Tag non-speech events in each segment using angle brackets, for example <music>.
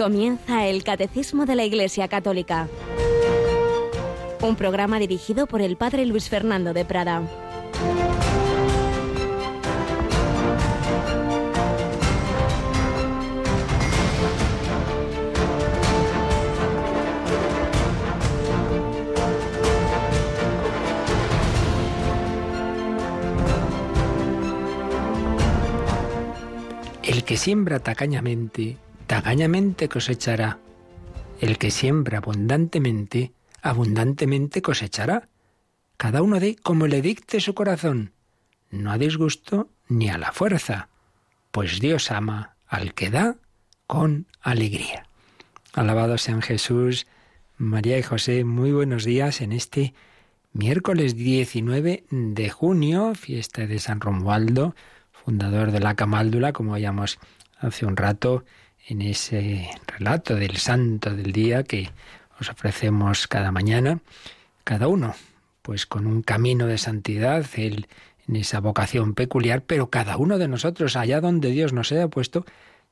Comienza el Catecismo de la Iglesia Católica, un programa dirigido por el Padre Luis Fernando de Prada. El que siembra tacañamente, cosechará. El que siembra abundantemente, abundantemente cosechará. Cada uno dé como le dicte su corazón, no a disgusto ni a la fuerza, pues Dios ama al que da con alegría. Alabado sean Jesús, María y José, muy buenos días en este miércoles 19 de junio, fiesta de San Romualdo, fundador de la Camáldula, como veíamos hace un rato en ese relato del santo del día que os ofrecemos cada mañana, cada uno, pues con un camino de santidad, él en esa vocación peculiar, pero cada uno de nosotros, allá donde Dios nos haya puesto,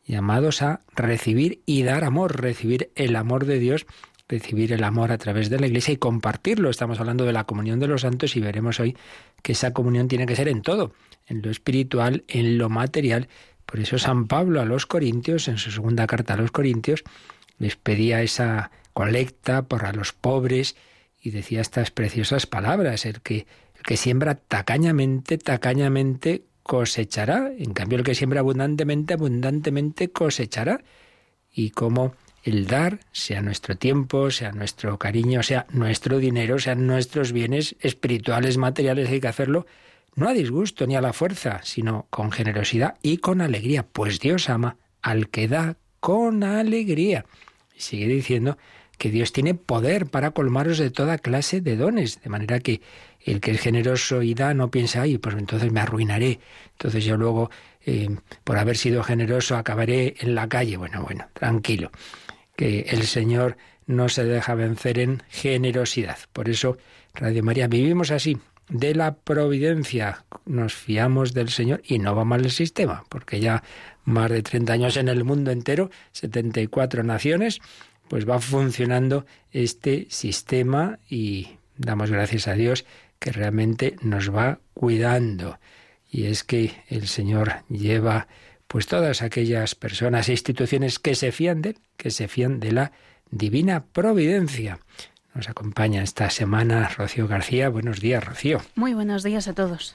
llamados a recibir y dar amor, recibir el amor de Dios, recibir el amor a través de la Iglesia y compartirlo. Estamos hablando de la comunión de los santos y veremos hoy que esa comunión tiene que ser en todo, en lo espiritual, en lo material. Por eso San Pablo a los Corintios, en su segunda carta a los Corintios, les pedía esa colecta para los pobres y decía estas preciosas palabras, el que, el que siembra tacañamente, tacañamente cosechará, en cambio el que siembra abundantemente, abundantemente cosechará. Y como el dar, sea nuestro tiempo, sea nuestro cariño, sea nuestro dinero, sean nuestros bienes espirituales, materiales, hay que hacerlo no a disgusto ni a la fuerza, sino con generosidad y con alegría, pues Dios ama al que da con alegría. Y sigue diciendo que Dios tiene poder para colmaros de toda clase de dones, de manera que el que es generoso y da no piensa, ay, pues entonces me arruinaré, entonces yo luego, eh, por haber sido generoso, acabaré en la calle. Bueno, bueno, tranquilo, que el Señor no se deja vencer en generosidad. Por eso, Radio María, vivimos así, de la providencia. Nos fiamos del Señor y no va mal el sistema, porque ya más de 30 años en el mundo entero, 74 naciones, pues va funcionando este sistema y damos gracias a Dios que realmente nos va cuidando. Y es que el Señor lleva pues todas aquellas personas e instituciones que se fían de él, que se fían de la divina providencia. Nos acompaña esta semana Rocío García. Buenos días, Rocío. Muy buenos días a todos.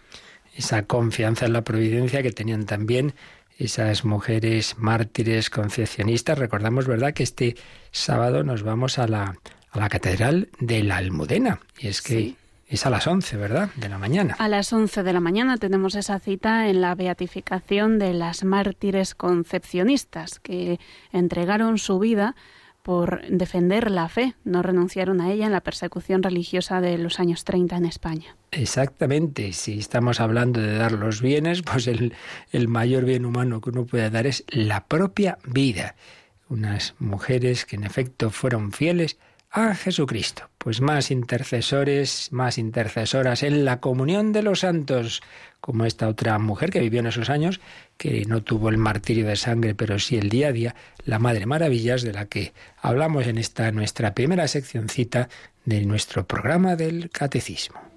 Esa confianza en la providencia que tenían también esas mujeres mártires concepcionistas. Recordamos, ¿verdad?, que este sábado nos vamos a la, a la Catedral de la Almudena. Y es que es a las 11, ¿verdad?, de la mañana. A las 11 de la mañana tenemos esa cita en la beatificación de las mártires concepcionistas que entregaron su vida por defender la fe, no renunciaron a ella en la persecución religiosa de los años 30 en España. Exactamente, si estamos hablando de dar los bienes, <laughs> pues el, el mayor bien humano que uno puede dar es la propia vida. Unas mujeres que en efecto fueron fieles a Jesucristo. Pues más intercesores, más intercesoras en la comunión de los santos, como esta otra mujer que vivió en esos años, que no tuvo el martirio de sangre, pero sí el día a día, la Madre Maravillas, de la que hablamos en esta nuestra primera seccioncita de nuestro programa del Catecismo.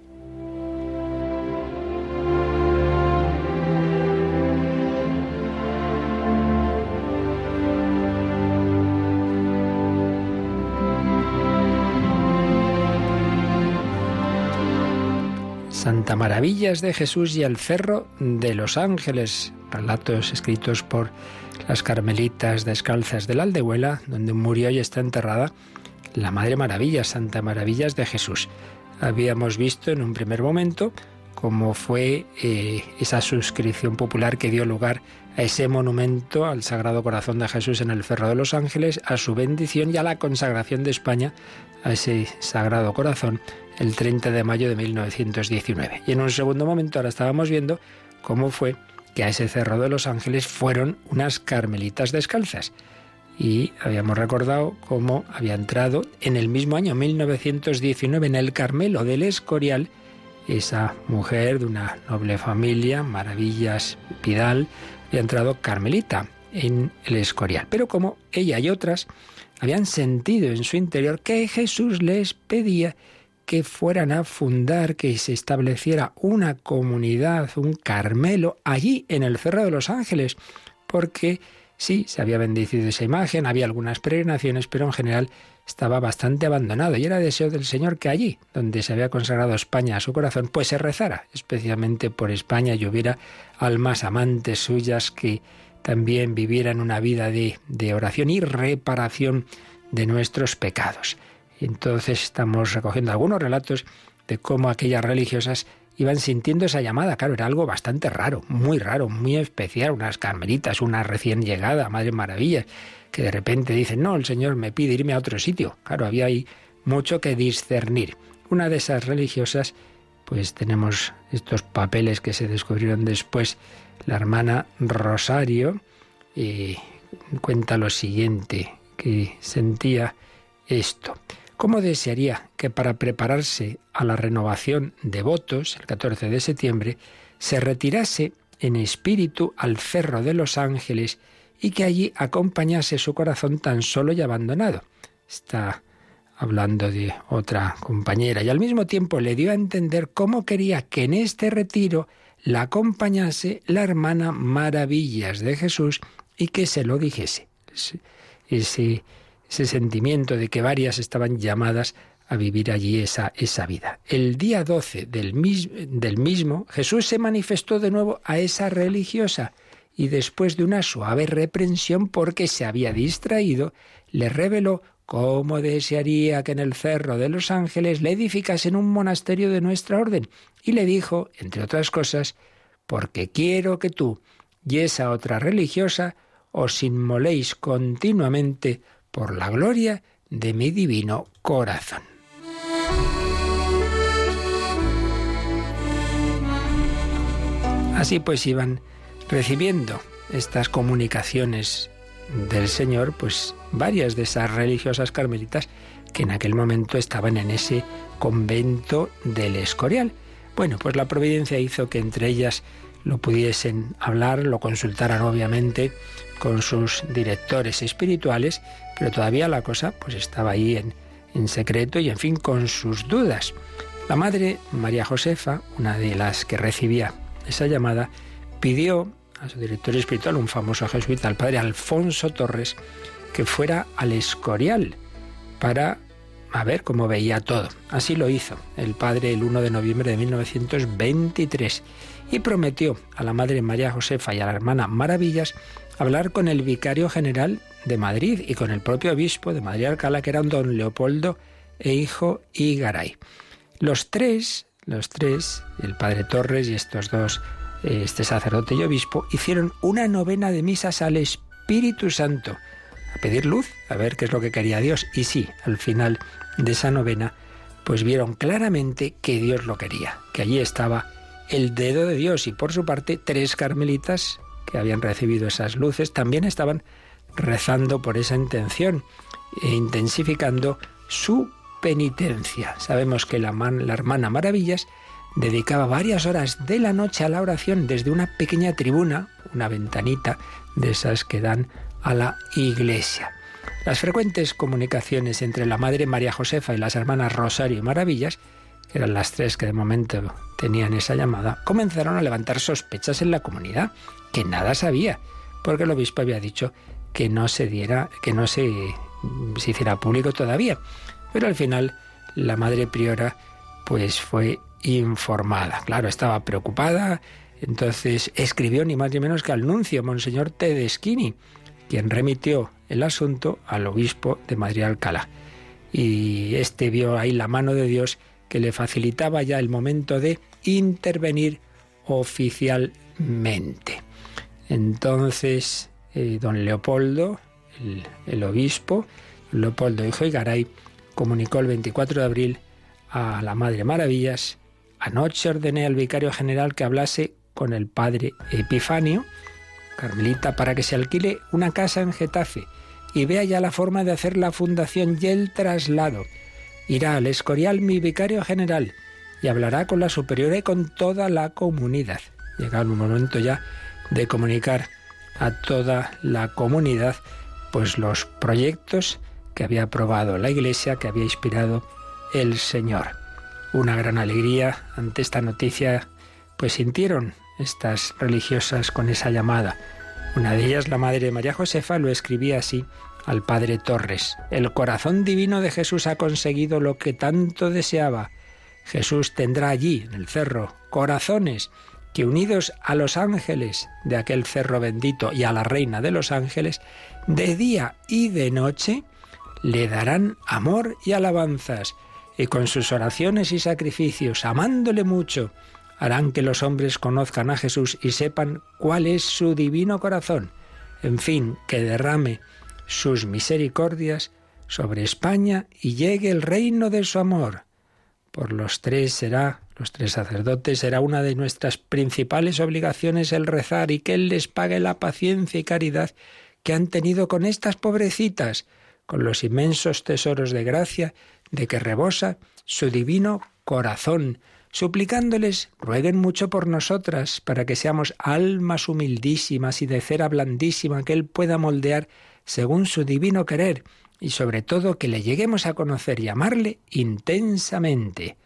Santa Maravillas de Jesús y el Cerro de los Ángeles, relatos escritos por las Carmelitas Descalzas de la Aldehuela, donde murió y está enterrada la Madre Maravilla, Santa Maravillas de Jesús. Habíamos visto en un primer momento cómo fue eh, esa suscripción popular que dio lugar a ese monumento al Sagrado Corazón de Jesús en el Cerro de los Ángeles, a su bendición y a la consagración de España a ese Sagrado Corazón el 30 de mayo de 1919. Y en un segundo momento ahora estábamos viendo cómo fue que a ese Cerro de los Ángeles fueron unas carmelitas descalzas. Y habíamos recordado cómo había entrado en el mismo año, 1919, en el Carmelo del Escorial, esa mujer de una noble familia, Maravillas Pidal, había entrado carmelita. en el Escorial. Pero como ella y otras habían sentido en su interior que Jesús les pedía que fueran a fundar, que se estableciera una comunidad, un Carmelo, allí en el Cerro de los Ángeles, porque sí, se había bendecido esa imagen, había algunas peregrinaciones, pero en general estaba bastante abandonado y era deseo del Señor que allí, donde se había consagrado España a su corazón, pues se rezara especialmente por España y hubiera almas amantes suyas que también vivieran una vida de, oración y reparación de nuestros pecados. Entonces estamos recogiendo algunos relatos de cómo aquellas religiosas iban sintiendo esa llamada. Claro, era algo bastante raro, muy raro, muy especial. Unas carmelitas, una recién llegada, Madre Maravilla, que de repente dicen, no, el Señor me pide irme a otro sitio. Claro, había ahí mucho que discernir. Una de esas religiosas, pues tenemos estos papeles que se descubrieron después. La hermana Rosario cuenta lo siguiente, que sentía esto. ¿Cómo desearía que para prepararse a la renovación de votos, el 14 de septiembre, se retirase en espíritu al Cerro de los Ángeles y que allí acompañase su corazón tan solo y abandonado? Está hablando de otra compañera y al mismo tiempo le dio a entender cómo quería que en este retiro la acompañase la hermana Maravillas de Jesús y que se lo dijese. Ese ese sentimiento de que varias estaban llamadas a vivir allí esa, esa vida. El día 12 del, del mismo, Jesús se manifestó de nuevo a esa religiosa y después de una suave reprensión porque se había distraído, le reveló cómo desearía que en el Cerro de los Ángeles le edificasen un monasterio de nuestra orden y le dijo, entre otras cosas, porque quiero que tú y esa otra religiosa os inmoléis continuamente por la gloria de mi divino corazón. Así pues iban recibiendo estas comunicaciones del Señor, pues varias de esas religiosas carmelitas que en aquel momento estaban en ese convento del Escorial. Bueno, pues la providencia hizo que entre ellas lo pudiesen hablar, lo consultaran obviamente con sus directores espirituales, pero todavía la cosa pues estaba ahí en, en secreto y en fin con sus dudas. La madre María Josefa, una de las que recibía esa llamada, pidió a su director espiritual, un famoso jesuita, al padre Alfonso Torres, que fuera al Escorial para a ver cómo veía todo. Así lo hizo el padre el 1 de noviembre de 1923 y prometió a la madre María Josefa y a la hermana Maravillas hablar con el vicario general de Madrid y con el propio obispo de Madrid Alcalá, que era un don Leopoldo e hijo Igaray. Los tres, los tres, el padre Torres y estos dos, este sacerdote y obispo, hicieron una novena de misas al Espíritu Santo, a pedir luz, a ver qué es lo que quería Dios. Y sí, al final de esa novena, pues vieron claramente que Dios lo quería, que allí estaba el dedo de Dios y por su parte tres carmelitas que habían recibido esas luces también estaban rezando por esa intención e intensificando su penitencia. Sabemos que la, la hermana Maravillas dedicaba varias horas de la noche a la oración desde una pequeña tribuna, una ventanita de esas que dan a la iglesia. Las frecuentes comunicaciones entre la Madre María Josefa y las hermanas Rosario y Maravillas que eran las tres que de momento tenían esa llamada, comenzaron a levantar sospechas en la comunidad, que nada sabía, porque el obispo había dicho que no se diera, que no se, se hiciera público todavía. Pero al final la madre priora pues fue informada. Claro, estaba preocupada, entonces escribió ni más ni menos que al nuncio, Monseñor Tedeschini, quien remitió el asunto al obispo de Madrid Alcalá. Y este vio ahí la mano de Dios que le facilitaba ya el momento de intervenir oficialmente. Entonces, eh, don Leopoldo, el, obispo, Leopoldo Hijo y Garay, comunicó el 24 de abril a la Madre Maravillas, anoche ordené al vicario general que hablase con el padre Epifanio, Carmelita, para que se alquile una casa en Getafe y vea ya la forma de hacer la fundación y el traslado irá al Escorial mi vicario general y hablará con la superiora y con toda la comunidad. Llega el momento ya de comunicar a toda la comunidad pues los proyectos que había aprobado la Iglesia, que había inspirado el Señor. Una gran alegría ante esta noticia, pues sintieron estas religiosas con esa llamada. Una de ellas, la madre María Josefa, lo escribía así al padre Torres. El corazón divino de Jesús ha conseguido lo que tanto deseaba. Jesús tendrá allí, en el cerro, corazones que unidos a los ángeles de aquel cerro bendito y a la reina de los ángeles, de día y de noche, le darán amor y alabanzas, y con sus oraciones y sacrificios, amándole mucho, harán que los hombres conozcan a Jesús y sepan cuál es su divino corazón. En fin, que derrame sus misericordias sobre España y llegue el reino de su amor. Por los tres será, los tres sacerdotes, será una de nuestras principales obligaciones el rezar y que Él les pague la paciencia y caridad que han tenido con estas pobrecitas, con los inmensos tesoros de gracia de que rebosa su divino corazón, suplicándoles rueguen mucho por nosotras, para que seamos almas humildísimas y de cera blandísima que Él pueda moldear según su divino querer, y sobre todo que le lleguemos a conocer y amarle intensamente.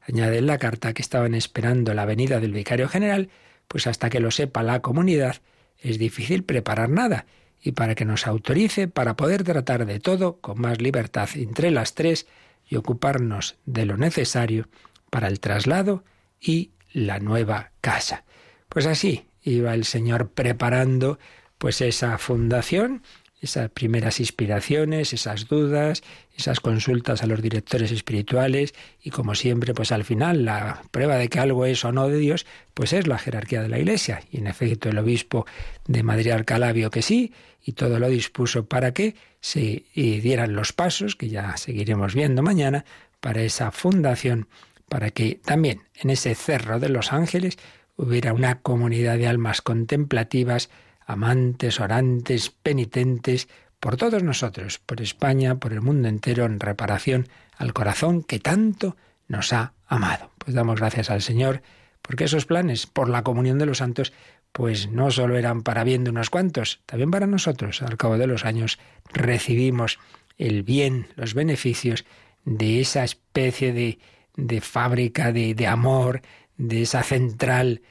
Añade en la carta que estaban esperando la venida del vicario general, pues hasta que lo sepa la comunidad es difícil preparar nada, y para que nos autorice para poder tratar de todo con más libertad entre las tres y ocuparnos de lo necesario para el traslado y la nueva casa. Pues así iba el Señor preparando pues esa fundación esas primeras inspiraciones, esas dudas, esas consultas a los directores espirituales y como siempre, pues al final la prueba de que algo es o no de Dios, pues es la jerarquía de la Iglesia. Y en efecto el obispo de Madrid Alcalá que sí y todo lo dispuso para que se dieran los pasos, que ya seguiremos viendo mañana, para esa fundación, para que también en ese cerro de los ángeles hubiera una comunidad de almas contemplativas, amantes, orantes, penitentes, por todos nosotros, por España, por el mundo entero, en reparación al corazón que tanto nos ha amado. Pues damos gracias al Señor, porque esos planes por la comunión de los santos, pues no solo eran para bien de unos cuantos, también para nosotros. Al cabo de los años recibimos el bien, los beneficios de esa especie de, de fábrica de, de amor, de esa central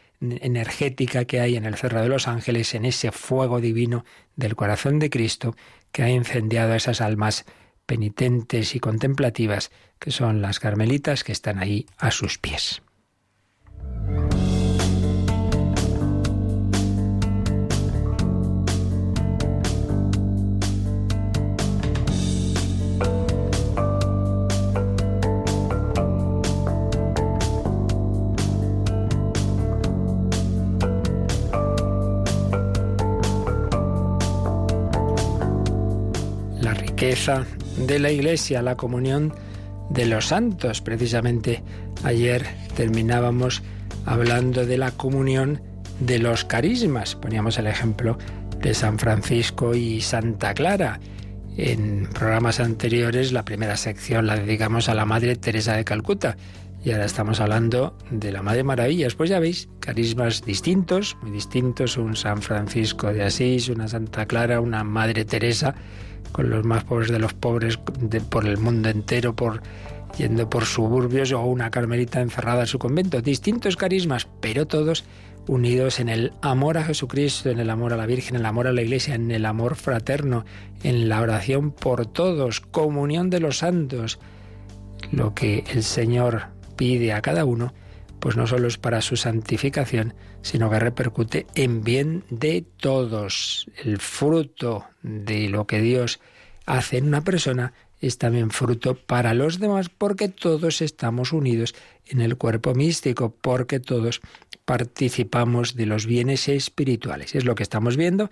energética que hay en el Cerro de los Ángeles, en ese fuego divino del corazón de Cristo que ha incendiado a esas almas penitentes y contemplativas que son las carmelitas que están ahí a sus pies. De la Iglesia, la comunión de los santos. Precisamente ayer terminábamos hablando de la comunión de los carismas. Poníamos el ejemplo de San Francisco y Santa Clara. En programas anteriores la primera sección la dedicamos a la Madre Teresa de Calcuta y ahora estamos hablando de la Madre Maravillas. Pues ya veis, carismas distintos, muy distintos, un San Francisco de Asís, una Santa Clara, una Madre Teresa con los más pobres de los pobres por el mundo entero, por yendo por suburbios o una carmelita encerrada en su convento. Distintos carismas, pero todos unidos en el amor a Jesucristo, en el amor a la Virgen, en el amor a la Iglesia, en el amor fraterno, en la oración por todos, comunión de los santos. Lo que el Señor pide a cada uno pues no solo es para su santificación, sino que repercute en bien de todos. El fruto de lo que Dios hace en una persona es también fruto para los demás porque todos estamos unidos en el cuerpo místico, porque todos participamos de los bienes espirituales. Es lo que estamos viendo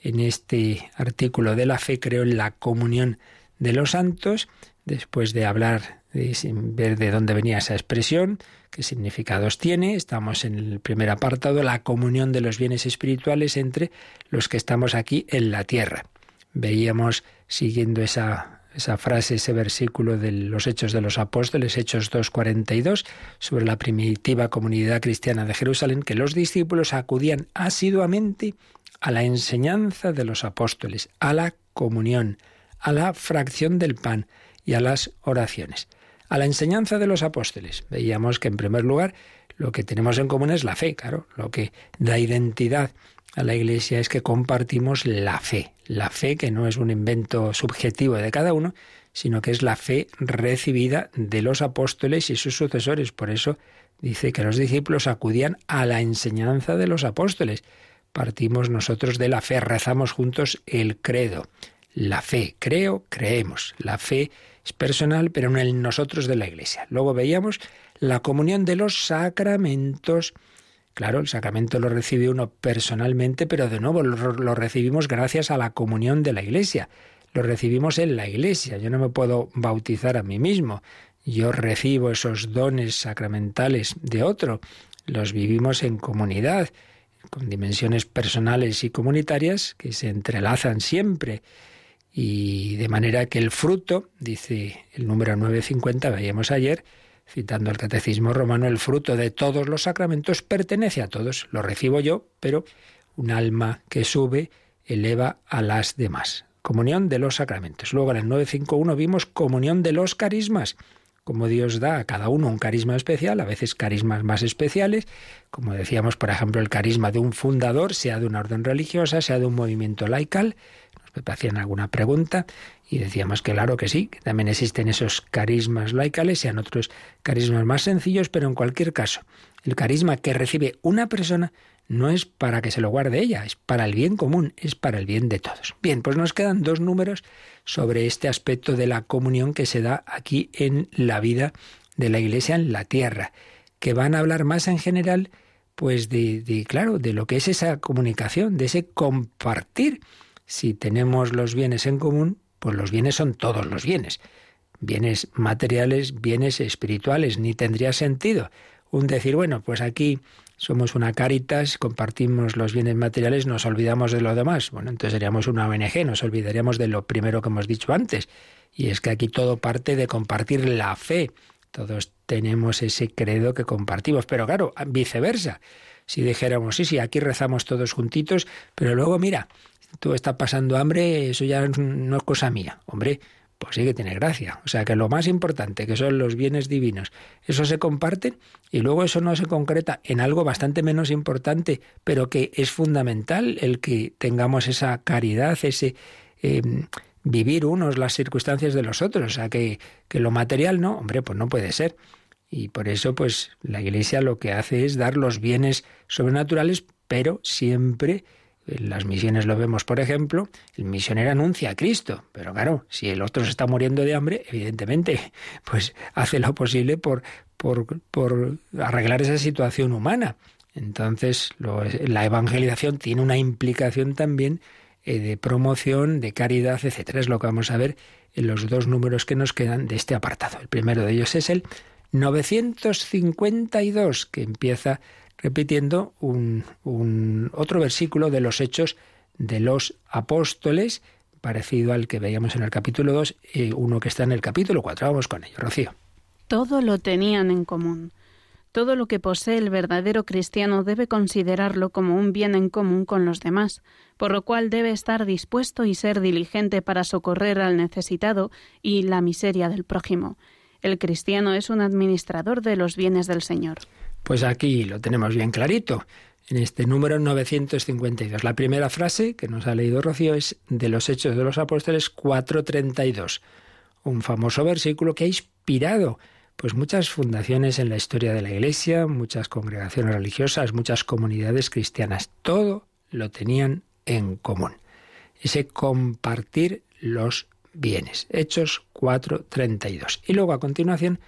en este artículo de la fe, creo, en la comunión de los santos, después de hablar, de ver de dónde venía esa expresión, qué significados tiene. Estamos en el primer apartado, la comunión de los bienes espirituales entre los que estamos aquí en la tierra. Veíamos, siguiendo esa, esa frase, ese versículo de los Hechos de los Apóstoles, Hechos 2.42, sobre la primitiva comunidad cristiana de Jerusalén, que los discípulos acudían asiduamente a la enseñanza de los apóstoles, a la comunión, a la fracción del pan y a las oraciones. A la enseñanza de los apóstoles. Veíamos que en primer lugar lo que tenemos en común es la fe, claro, lo que da identidad a la Iglesia es que compartimos la fe, la fe que no es un invento subjetivo de cada uno, sino que es la fe recibida de los apóstoles y sus sucesores. Por eso dice que los discípulos acudían a la enseñanza de los apóstoles. Partimos nosotros de la fe, rezamos juntos el credo. La fe, creo, creemos. La fe es personal, pero en nosotros de la Iglesia. Luego veíamos la comunión de los sacramentos. Claro, el sacramento lo recibe uno personalmente, pero de nuevo lo, lo, recibimos gracias a la comunión de la Iglesia. Lo recibimos en la Iglesia. Yo no me puedo bautizar a mí mismo. Yo recibo esos dones sacramentales de otro. Los vivimos en comunidad, con dimensiones personales y comunitarias que se entrelazan siempre. Y de manera que el fruto, dice el número 950, veíamos ayer, citando el Catecismo Romano, el fruto de todos los sacramentos pertenece a todos. Lo recibo yo, pero un alma que sube eleva a las demás. Comunión de los sacramentos. Luego en el 951 vimos comunión de los carismas como Dios da a cada uno un carisma especial, a veces carismas más especiales, como decíamos, por ejemplo, el carisma de un fundador, sea de una orden religiosa, sea de un movimiento laical. Nos hacían alguna pregunta y decíamos que claro que sí, que también existen esos carismas laicales, sean otros carismas más sencillos, pero en cualquier caso, el carisma que recibe una persona no es para que se lo guarde ella, es para el bien común, es para el bien de todos. Bien, pues nos quedan dos números sobre este aspecto de la comunión que se da aquí en la vida de la Iglesia en la tierra, que van a hablar más en general, pues de, de claro, de lo que es esa comunicación, de ese compartir. Si tenemos los bienes en común, pues los bienes son todos los bienes. Bienes materiales, bienes espirituales, ni tendría sentido un decir, bueno, pues aquí somos una caritas, compartimos los bienes materiales, nos olvidamos de lo demás. Bueno, entonces seríamos una ONG, nos olvidaríamos de lo primero que hemos dicho antes. Y es que aquí todo parte de compartir la fe. Todos tenemos ese credo que compartimos. Pero claro, viceversa. Si dijéramos, sí, sí, aquí rezamos todos juntitos, pero luego mira, tú estás pasando hambre, eso ya no es cosa mía. Hombre, pues sí que tiene gracia. O sea que lo más importante, que son los bienes divinos, eso se comparte y luego eso no se concreta en algo bastante menos importante, pero que es fundamental el que tengamos esa caridad, ese em, vivir unos las circunstancias de los otros. O sea que, que lo material no, hombre, pues no puede ser. Y por eso, pues, la Iglesia lo que hace es dar los bienes sobrenaturales, pero siempre en las misiones lo vemos, por ejemplo, el misionero anuncia a Cristo, pero claro, si el otro se está muriendo de hambre, evidentemente, <laughs> pues hace lo posible por, por, por arreglar esa situación humana. Entonces, la evangelización tiene una implicación también eh, de promoción, de caridad, etcétera. Es lo que vamos a ver en los dos números que nos quedan de este apartado. El primero de ellos es el 952, que empieza repitiendo un, otro versículo de los Hechos de los Apóstoles, parecido al que veíamos en el capítulo 2, y uno que está en el capítulo 4. Vamos con ello, Rocío. Todo lo tenían en común. Todo lo que posee el verdadero cristiano debe considerarlo como un bien en común con los demás, por lo cual debe estar dispuesto y ser diligente para socorrer al necesitado y la miseria del prójimo. El cristiano es un administrador de los bienes del Señor. Pues aquí lo tenemos bien clarito, en este número 952. La primera frase que nos ha leído Rocío es de los Hechos de los Apóstoles 432, un famoso versículo que ha inspirado pues muchas fundaciones en la historia de la Iglesia, muchas congregaciones religiosas, muchas comunidades cristianas, todo lo tenían en común. Ese compartir los bienes. Hechos 4:32. Y luego a continuación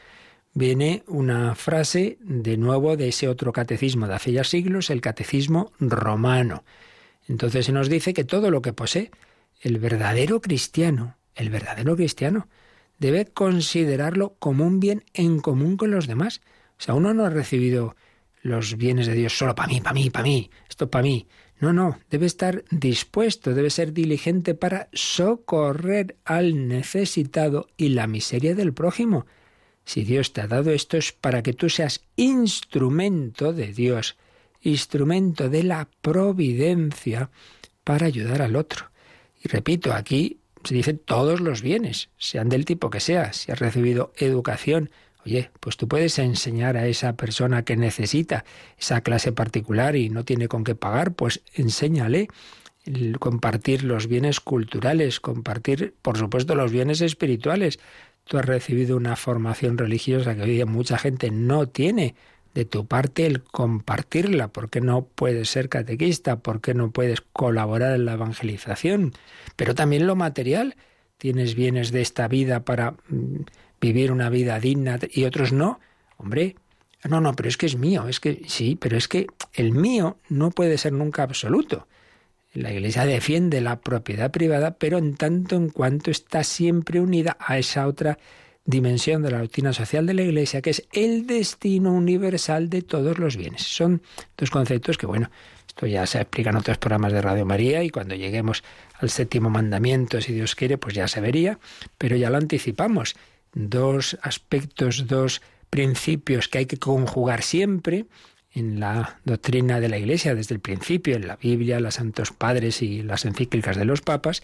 viene una frase de nuevo de ese otro catecismo de hace ya siglos, el catecismo romano. Entonces se nos dice que todo lo que posee el verdadero cristiano, el verdadero cristiano, debe considerarlo como un bien en común con los demás. O sea, uno no ha recibido los bienes de Dios solo para mí, para mí, para mí, esto para mí. No, no, debe estar dispuesto, debe ser diligente para socorrer al necesitado y la miseria del prójimo. Si Dios te ha dado esto es para que tú seas instrumento de Dios, instrumento de la providencia para ayudar al otro. Y repito, aquí se dicen todos los bienes, sean del tipo que sea. Si has recibido educación, oye, pues tú puedes enseñar a esa persona que necesita esa clase particular y no tiene con qué pagar, pues enséñale compartir los bienes culturales, compartir, por supuesto, los bienes espirituales. Tú has recibido una formación religiosa que hoy día mucha gente no tiene. De tu parte el compartirla, porque no puedes ser catequista, porque no puedes colaborar en la evangelización, pero también lo material. Tienes bienes de esta vida para mm, vivir una vida digna y otros no. Hombre, no, no, pero es que es mío, es que sí, pero es que el mío no puede ser nunca absoluto. La Iglesia defiende la propiedad privada, pero en tanto en cuanto está siempre unida a esa otra dimensión de la doctrina social de la Iglesia, que es el destino universal de todos los bienes. Son dos conceptos que, bueno, esto ya se explica en otros programas de Radio María y cuando lleguemos al séptimo mandamiento, si Dios quiere, pues ya se vería, pero ya lo anticipamos. Dos aspectos, dos principios que hay que conjugar siempre en la doctrina de la Iglesia desde el principio, en la Biblia, los santos padres y las encíclicas de los papas,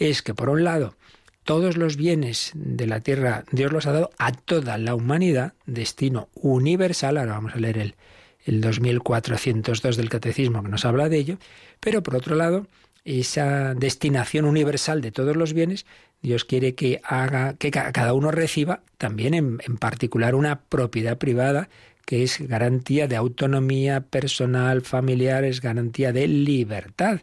es que por un lado todos los bienes de la tierra Dios los ha dado a toda la humanidad, destino universal, ahora vamos a leer el, el 2402 del Catecismo que nos habla de ello, pero por otro lado, esa destinación universal de todos los bienes, Dios quiere que haga que cada uno reciba también en, en particular una propiedad privada que es garantía de autonomía personal, familiar, es garantía de libertad.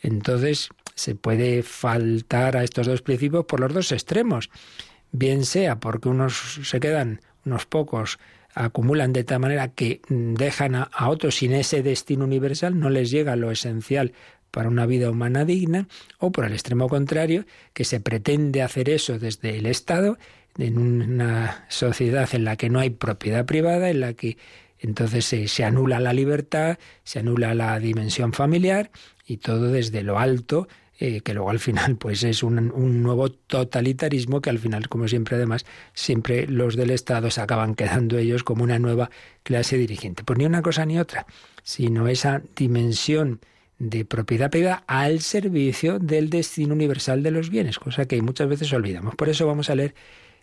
Entonces, se puede faltar a estos dos principios por los dos extremos. Bien sea porque unos se quedan, unos pocos acumulan de tal manera que dejan a, a otros sin ese destino universal, no les llega lo esencial para una vida humana digna, o por el extremo contrario, que se pretende hacer eso desde el Estado en una sociedad en la que no hay propiedad privada, en la que entonces se, anula la libertad, se anula la dimensión familiar y todo desde lo alto, eh, que luego al final pues es un, un, nuevo totalitarismo que al final, como siempre además, siempre los del Estado se acaban <laughs> quedando ellos como una nueva clase dirigente. Pues ni una cosa ni otra, sino esa dimensión de propiedad privada al servicio del destino universal de los bienes, cosa que muchas veces olvidamos. Por eso vamos a leer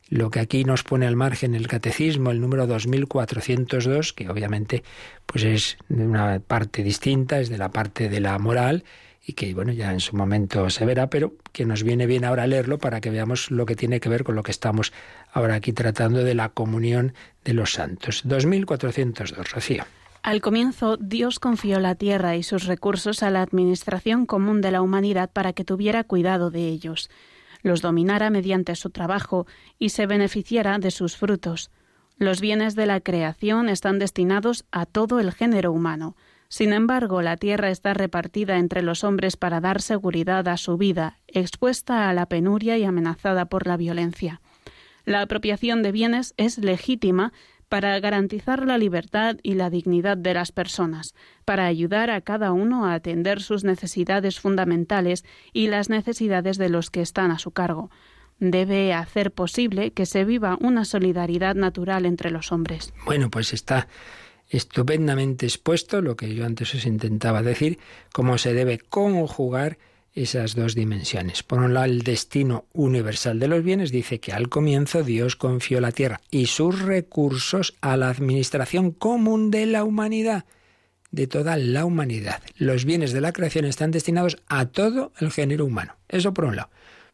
lo que aquí nos pone al margen el catecismo, el número 2402, que obviamente pues es una parte distinta, es de la parte de la moral y que bueno, ya en su momento se verá, pero que nos viene bien ahora leerlo para que veamos lo que tiene que ver con lo que estamos ahora aquí tratando de la comunión de los santos. 2402, Rocío. Al comienzo, Dios confió la tierra y sus recursos a la administración común de la humanidad para que tuviera cuidado de ellos los dominara mediante su trabajo y se beneficiara de sus frutos. Los bienes de la creación están destinados a todo el género humano. Sin embargo, la tierra está repartida entre los hombres para dar seguridad a su vida, expuesta a la penuria y amenazada por la violencia. La apropiación de bienes es legítima para garantizar la libertad y la dignidad de las personas, para ayudar a cada uno a atender sus necesidades fundamentales y las necesidades de los que están a su cargo. Debe hacer posible que se viva una solidaridad natural entre los hombres. Bueno, pues está estupendamente expuesto lo que yo antes os intentaba decir, cómo se debe conjugar esas dos dimensiones. Por un lado, el destino universal de los bienes dice que al comienzo Dios confió la tierra y sus recursos a la administración común de la humanidad, de toda la humanidad. Los bienes de la creación están destinados a todo el género humano. Eso por un lado.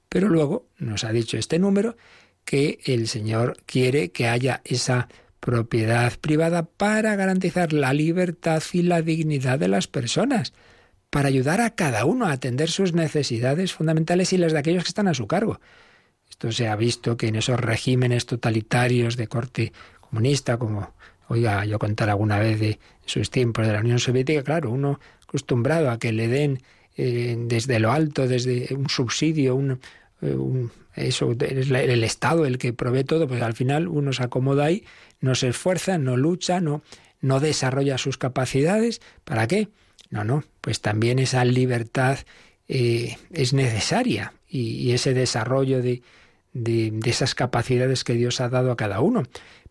Pero luego nos ha dicho este número que el Señor quiere que haya esa propiedad privada para garantizar la libertad y la dignidad de las personas para ayudar a cada uno a atender sus necesidades fundamentales y las de aquellos que están a su cargo. Esto se ha visto que en esos regímenes totalitarios de corte comunista, como oiga yo contar alguna vez de sus tiempos de la Unión Soviética, claro, uno acostumbrado a que le den eh, desde lo alto, desde un subsidio, un, eh, eso es el Estado el que provee todo, pues al final uno se acomoda ahí, no se esfuerza, no lucha, no, no desarrolla sus capacidades. ¿Para qué? No, no, pues también esa libertad eh, es necesaria y, ese desarrollo de, de, esas capacidades que Dios ha dado a cada uno.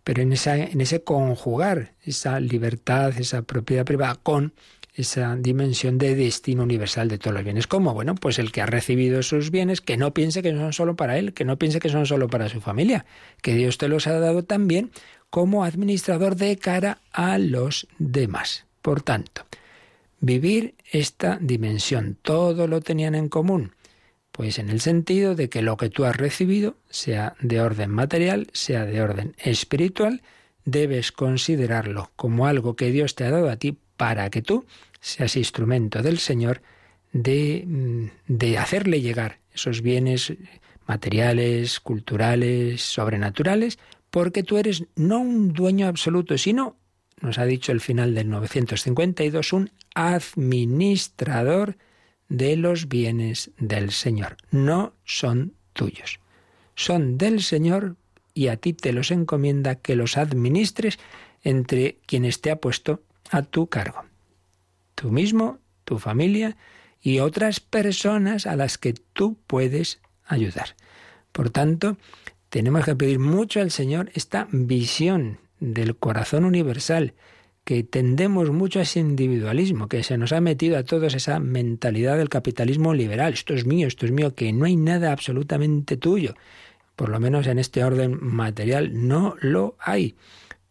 Pero en, esa, en ese conjugar esa libertad, esa propiedad privada con esa dimensión de destino universal de todos los bienes. ¿Cómo? Bueno, pues el que ha recibido esos bienes, que no piense que son solo para él, que no piense que son solo para su familia, que Dios te los ha dado también como administrador de cara a los demás. Por tanto, vivir esta dimensión, todo lo tenían en común. Pues en el sentido de que lo que tú has recibido, sea de orden material, sea de orden espiritual, debes considerarlo como algo que Dios te ha dado a ti para que tú seas instrumento del Señor de, mm, de hacerle llegar esos bienes materiales, culturales, sobrenaturales, porque tú eres no un dueño absoluto, sino, nos ha dicho el final del 952, un administrador de los bienes del Señor. No son tuyos. Son del Señor y a ti te los encomienda que los administres entre quienes te ha puesto a tu cargo. Tú mismo, tu familia y otras personas a las que tú puedes ayudar. Por tanto, tenemos que pedir mucho al Señor esta visión del corazón universal, que tendemos mucho a ese individualismo, que se nos ha metido a todos esa mentalidad del capitalismo liberal. Esto es mío, esto es mío, que no hay nada absolutamente tuyo. Por lo menos en este orden material no lo hay,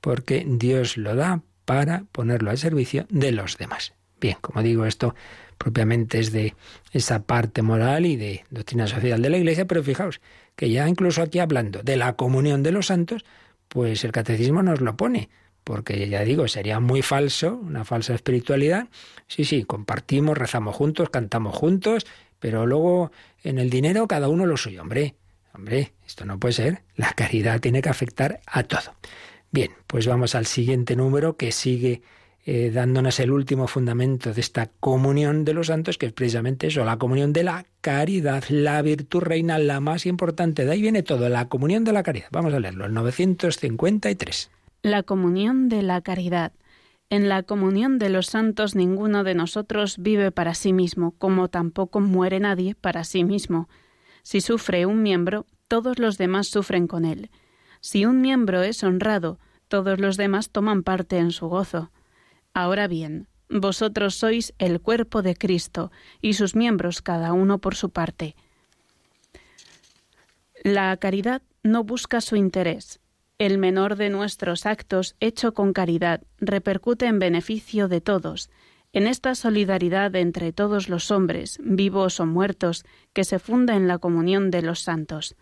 porque Dios lo da para ponerlo al servicio de los demás. Bien, como digo, esto propiamente es de esa parte moral y de doctrina social de la Iglesia, pero fijaos que ya incluso aquí hablando de la comunión de los santos, pues el catecismo nos lo pone porque ya digo, sería muy falso, una falsa espiritualidad. Sí, sí, compartimos, rezamos juntos, cantamos juntos, pero luego en el dinero cada uno lo suyo. Hombre, hombre, esto no puede ser. La caridad tiene que afectar a todo. Bien, pues vamos al siguiente número que sigue eh, dándonos el último fundamento de esta comunión de los santos, que es precisamente eso, la comunión de la caridad, la virtud reina, la más importante. De ahí viene todo, la comunión de la caridad. Vamos a leerlo, el 953. La comunión de la caridad. En la comunión de los santos ninguno de nosotros vive para sí mismo, como tampoco muere nadie para sí mismo. Si sufre un miembro, todos los demás sufren con él. Si un miembro es honrado, todos los demás toman parte en su gozo. Ahora bien, vosotros sois el cuerpo de Cristo, y sus miembros cada uno por su parte. La caridad no busca su interés, el menor de nuestros actos, hecho con caridad, repercute en beneficio de todos, en esta solidaridad entre todos los hombres, vivos o muertos, que se funda en la comunión de los santos.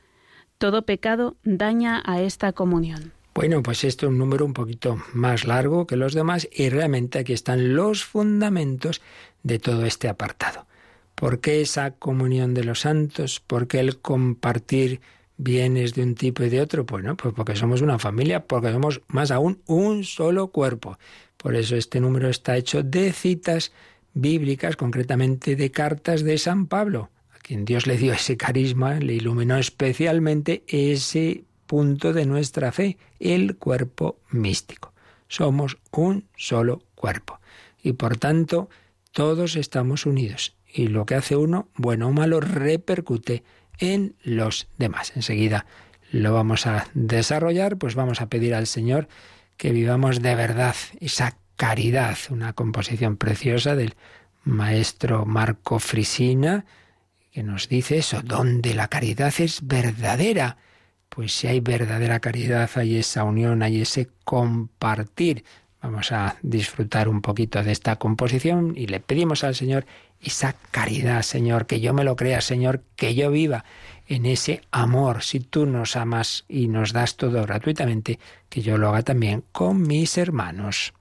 Todo pecado daña a esta comunión. Bueno, pues esto es un número un poquito más largo que los demás y realmente aquí están los fundamentos de todo este apartado. ¿Por qué esa comunión de los santos? ¿Por qué el compartir bienes de un tipo y de otro? Bueno, pues porque somos una familia, porque somos más aún un solo cuerpo. Por eso este número está hecho de citas bíblicas, concretamente de cartas de San Pablo, a quien Dios le dio ese carisma, le iluminó especialmente ese punto de nuestra fe, el cuerpo místico. Somos un solo cuerpo y por tanto todos estamos unidos y lo que hace uno, bueno o malo, repercute en los demás. Enseguida lo vamos a desarrollar, pues vamos a pedir al Señor que vivamos de verdad esa caridad, una composición preciosa del maestro Marco Frisina, que nos dice eso, donde la caridad es verdadera. Pues si hay verdadera caridad, hay esa unión, hay ese compartir. Vamos a disfrutar un poquito de esta composición y le pedimos al Señor esa caridad, Señor, que yo me lo crea, Señor, que yo viva en ese amor. Si tú nos amas y nos das todo gratuitamente, que yo lo haga también con mis hermanos.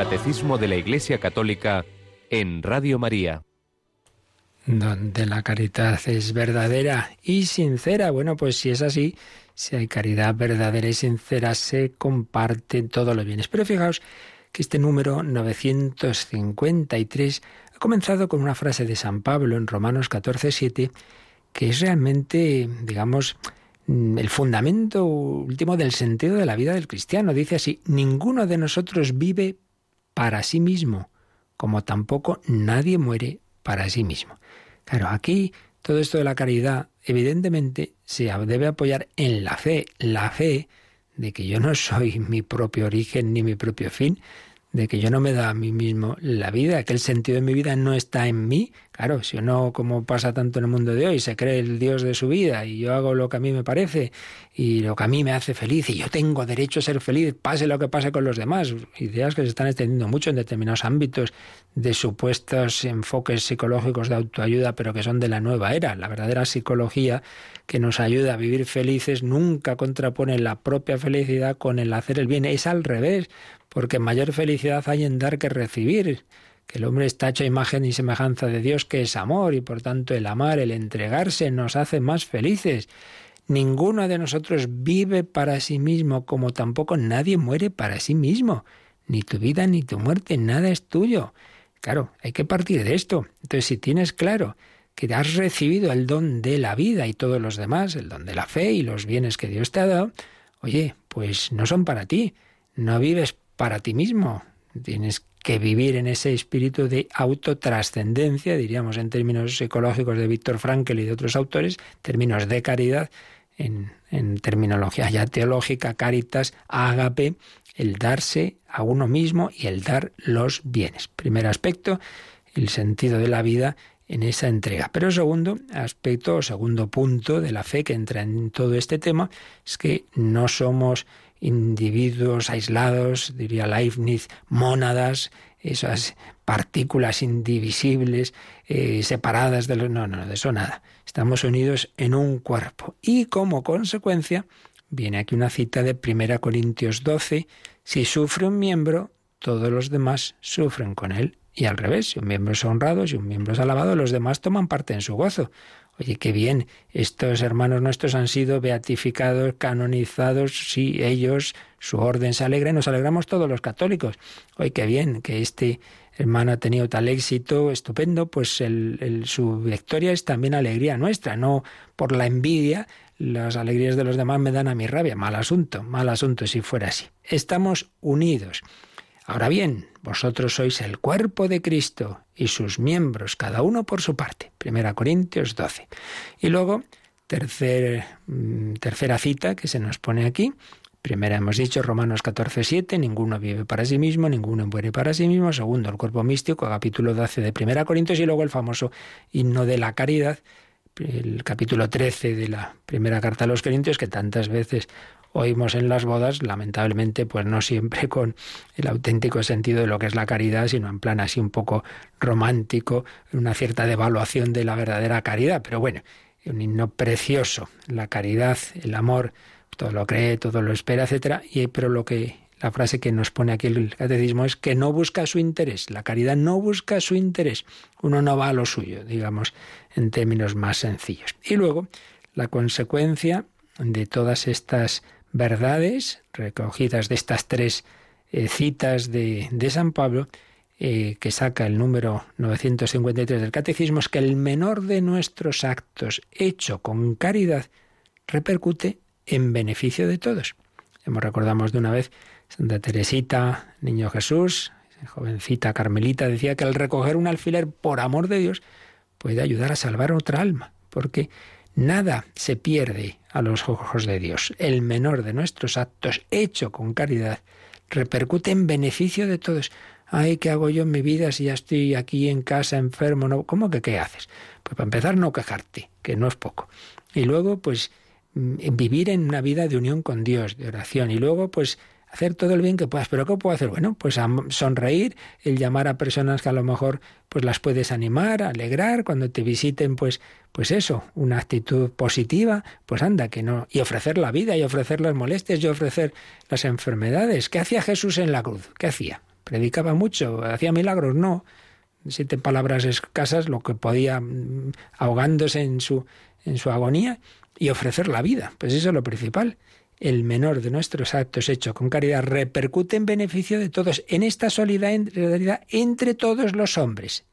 Catecismo de la Iglesia Católica en Radio María. Donde la caridad es verdadera y sincera. Bueno, pues si es así, si hay caridad verdadera y sincera, se comparten todos los bienes. Pero fijaos que este número 953 ha comenzado con una frase de San Pablo en Romanos 14, 7, que es realmente, digamos, Mm, el fundamento último del sentido de la vida del cristiano. Dice así, ninguno de nosotros vive para sí mismo, como tampoco nadie muere para sí mismo. Claro, aquí todo esto de la caridad evidentemente se debe apoyar en la fe, la fe de que yo no soy <laughs> mi propio origen ni mi propio fin, de que yo no me da a mí mismo la vida, que el sentido de mi vida no está en mí. Claro, si uno, como pasa tanto en el mundo de hoy, se cree el Dios de su vida y yo hago lo que a mí me parece y lo que a mí me hace feliz y yo tengo derecho a ser feliz, pase lo que pase con los demás. Ideas que se están extendiendo mucho en determinados ámbitos de supuestos enfoques psicológicos de autoayuda, pero que son de la nueva era. La verdadera psicología que nos ayuda a vivir felices nunca contrapone la propia felicidad con el hacer el bien. Es al revés porque mayor felicidad hay en dar que recibir, que el hombre está hecho a imagen y semejanza de Dios, que es amor, y por tanto el amar, el entregarse, nos hace más felices. Ninguno de nosotros vive para sí mismo, como tampoco nadie muere para sí mismo. Ni tu vida ni tu muerte, nada es tuyo. Claro, hay que partir de esto. Entonces, si tienes claro que has recibido el don de la vida y todos los demás, el don de la fe y los bienes que Dios te ha dado, oye, pues no son para ti. No vives para ti mismo. Tienes que vivir en ese espíritu de autotrascendencia, diríamos en términos psicológicos de Víctor Frankl y de otros autores, términos de caridad, en, terminología ya teológica, caritas, ágape, el darse a uno mismo y el dar los bienes. Primer aspecto, el sentido de la vida en esa entrega. Pero segundo aspecto, segundo punto de la fe que entra en todo este tema, es que no somos individuos aislados, diría Leibniz, mónadas, esas partículas indivisibles, eh, separadas de los... No, no, de eso nada. Estamos unidos en un cuerpo. Y como consecuencia, viene aquí una cita de 1 Corintios 12, si sufre un miembro, todos los demás sufren con él. Y al revés, si un miembro es honrado, si un miembro es alabado, los demás toman parte en su gozo. Oye, qué bien, estos hermanos nuestros han sido beatificados, canonizados, sí, ellos, su orden se alegra y nos alegramos todos los católicos. Oye, qué bien que este hermano ha tenido tal éxito, estupendo, pues su victoria es también alegría nuestra, no por la envidia, las alegrías de los demás me dan a mi rabia, mal asunto, mal asunto si fuera así. Estamos unidos. Ahora bien, vosotros sois el cuerpo de Cristo y sus miembros, cada uno por su parte. Primera Corintios 12. Y luego, mm, tercera cita que se nos pone aquí. Primera hemos dicho Romanos 14, 7, ninguno vive para sí mismo, ninguno muere para sí mismo. Segundo, el cuerpo místico, capítulo 12 de Primera Corintios. Y luego el famoso himno de la caridad, el capítulo 13 de la primera carta a los Corintios, que tantas veces oímos en las bodas, lamentablemente, pues no siempre con el auténtico sentido de lo que es la caridad, sino en plan así un poco romántico, una cierta devaluación de la verdadera caridad. Pero bueno, un himno precioso, la caridad, el amor, todo lo cree, todo lo espera, etcétera. Y pero lo que la frase que nos pone aquí el catecismo es que no busca su interés. La caridad no busca su interés. Uno no va a lo suyo, digamos, en términos más sencillos. Y luego, la consecuencia de todas estas verdades recogidas de estas tres eh, citas de, San Pablo, eh, que saca el número 953 del Catecismo, es que el menor de nuestros actos hecho con caridad repercute en beneficio de todos. Hemos recordamos de una vez Santa Teresita, Niño Jesús, jovencita carmelita, decía que al recoger un alfiler por amor de Dios puede ayudar a salvar otra alma, porque Nada se pierde a los ojos de Dios. El menor de nuestros actos, hecho con caridad, repercute en beneficio de todos. Ay, ¿qué hago yo en mi vida si ya estoy aquí en casa enfermo? No, ¿Cómo que qué haces? Pues para empezar, no quejarte, que no es poco. Y luego, pues, mm, vivir en una vida de unión con Dios, de oración. Y luego, pues, hacer todo el bien que puedas. ¿Pero qué puedo hacer? Bueno, pues sonreír, el llamar a personas que a lo mejor pues las puedes animar, alegrar, cuando te visiten, pues, pues eso, una actitud positiva, pues anda, que no, y ofrecer la vida, y ofrecer las molestias, y ofrecer las enfermedades. ¿Qué hacía Jesús en la cruz? ¿Qué hacía? predicaba mucho, hacía milagros, no. Siete palabras escasas, lo que podía mm, ahogándose en su, en su agonía y ofrecer la vida. Pues eso es lo principal. El menor de nuestros actos hecho con caridad repercute en beneficio de todos, en esta solidaridad entre todos los hombres,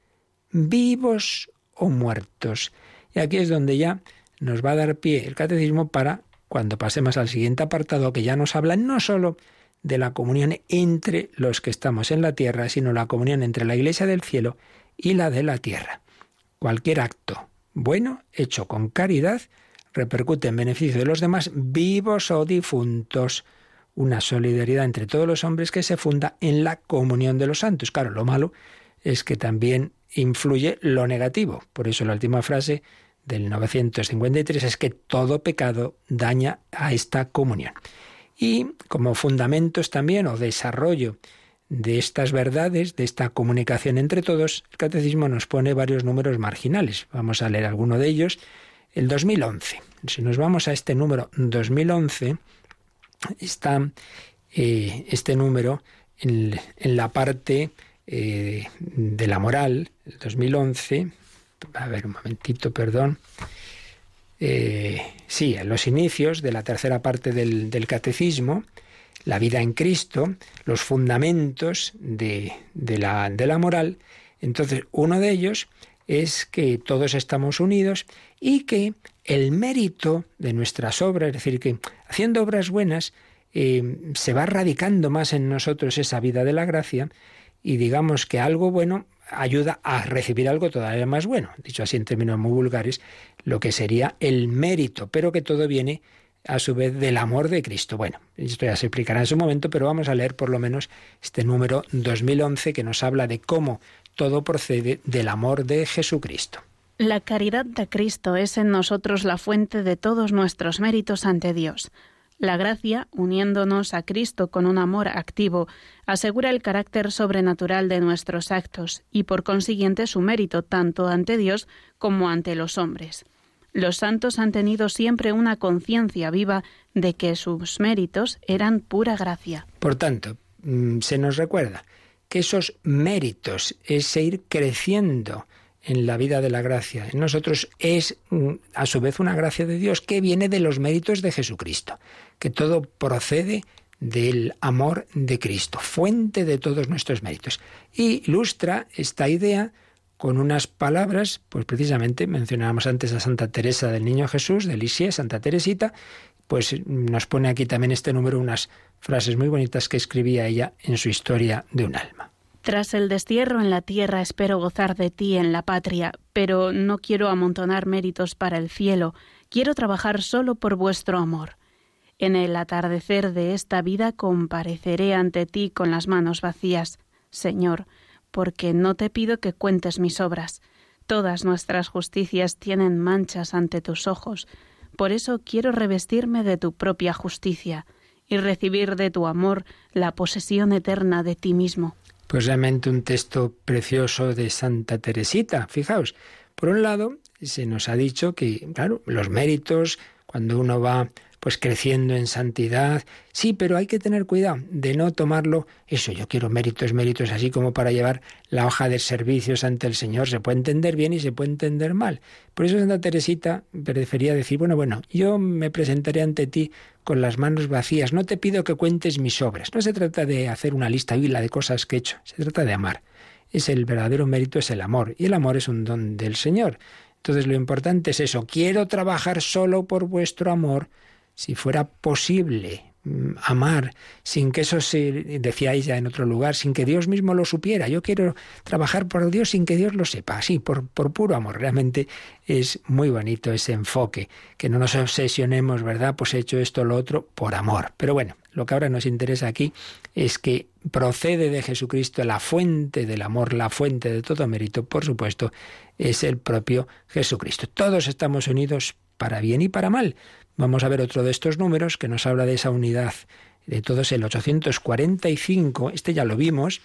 vivos o muertos. Y aquí es donde ya nos va a dar pie el catecismo para, cuando pasemos al siguiente apartado, que ya nos habla no solo de la comunión entre los que estamos en la tierra, sino la comunión entre la Iglesia del cielo y la de la tierra. Cualquier acto bueno, hecho con caridad, repercute en beneficio de los demás, vivos o difuntos. Una solidaridad entre todos los hombres que se funda en la comunión de los santos. Claro, lo malo es que también influye lo negativo. Por eso la última frase del 953 es que todo pecado daña a esta comunión. Y como fundamentos también o desarrollo de estas verdades, de esta comunicación entre todos, el catecismo nos pone varios números marginales. Vamos a leer alguno de ellos. El 2011. Si nos vamos a este número 2011, está eh, este número en, la parte eh, de la moral, el 2011. A ver, un momentito, perdón. Eh, sí, en los inicios de la tercera parte del, catecismo, la vida en Cristo, los fundamentos de, la, de la moral. Entonces, uno de ellos es que todos estamos unidos y que el mérito de nuestras obras, es decir, que haciendo obras buenas, eh, se va radicando más en nosotros esa vida de la gracia y digamos que algo bueno ayuda a recibir algo todavía más bueno, dicho así en términos muy vulgares, lo que sería el mérito, pero que todo viene a su vez del amor de Cristo. Bueno, esto ya se explicará en su momento, pero vamos a leer por lo menos este número 2011 que nos habla de cómo todo procede del amor de Jesucristo. La caridad de Cristo es en nosotros la fuente de todos nuestros méritos ante Dios. La gracia, uniéndonos a Cristo con un amor activo, asegura el carácter sobrenatural de nuestros actos y por consiguiente su mérito tanto ante Dios como ante los hombres. Los santos han tenido siempre una conciencia viva de que sus méritos eran pura gracia. Por tanto, mm, se nos recuerda que esos méritos es ir creciendo en la vida de la gracia. En nosotros es mm, a su vez una gracia de Dios que viene de los méritos de Jesucristo, que todo procede del amor de Cristo, fuente de todos nuestros méritos. Y ilustra esta idea con unas palabras, pues precisamente mencionábamos antes a Santa Teresa del Niño Jesús, de Lisieux, Santa Teresita, pues nos pone aquí también este número unas frases muy bonitas que escribía ella en su historia de un alma. Tras el destierro en la tierra espero gozar de ti en la patria, pero no quiero amontonar méritos para el cielo, quiero trabajar solo por vuestro amor. En el atardecer de esta vida compareceré ante ti con las manos vacías, Señor, porque no te pido que cuentes mis obras. Todas nuestras justicias tienen manchas ante tus ojos, por eso quiero revestirme de tu propia justicia y recibir de tu amor la posesión eterna de ti mismo. Pues realmente un texto precioso de Santa Teresita. Fijaos, por un lado, se nos ha dicho que, claro, los méritos, cuando uno va pues creciendo en santidad. Sí, pero hay que tener cuidado de no tomarlo eso, yo quiero méritos, méritos, así como para llevar la hoja de servicios ante el Señor. Se puede entender bien y se puede entender mal. Por eso Santa Teresita prefería decir, bueno, bueno, yo me presentaré ante ti con las manos vacías, no te pido que cuentes mis obras. No se trata de hacer una lista vila de cosas que he hecho, se trata de amar. Es el verdadero mérito, es el amor, y el amor es un don del Señor. Entonces lo importante es eso, quiero trabajar solo por vuestro amor, si fuera posible mm, amar sin que eso se decía ella en otro lugar, sin que Dios mismo lo supiera. Yo quiero trabajar por Dios sin que Dios lo sepa, así, por, por puro amor. Realmente es muy bonito ese enfoque, que no nos obsesionemos, ¿verdad? Pues he hecho esto, lo otro, por amor. Pero bueno, lo que ahora nos interesa aquí es que procede de Jesucristo la fuente del amor, la fuente de todo mérito, por supuesto, es el propio Jesucristo. Todos estamos unidos para bien y para mal, Vamos a ver otro de estos números que nos habla de esa unidad de todos el 845, este ya lo vimos,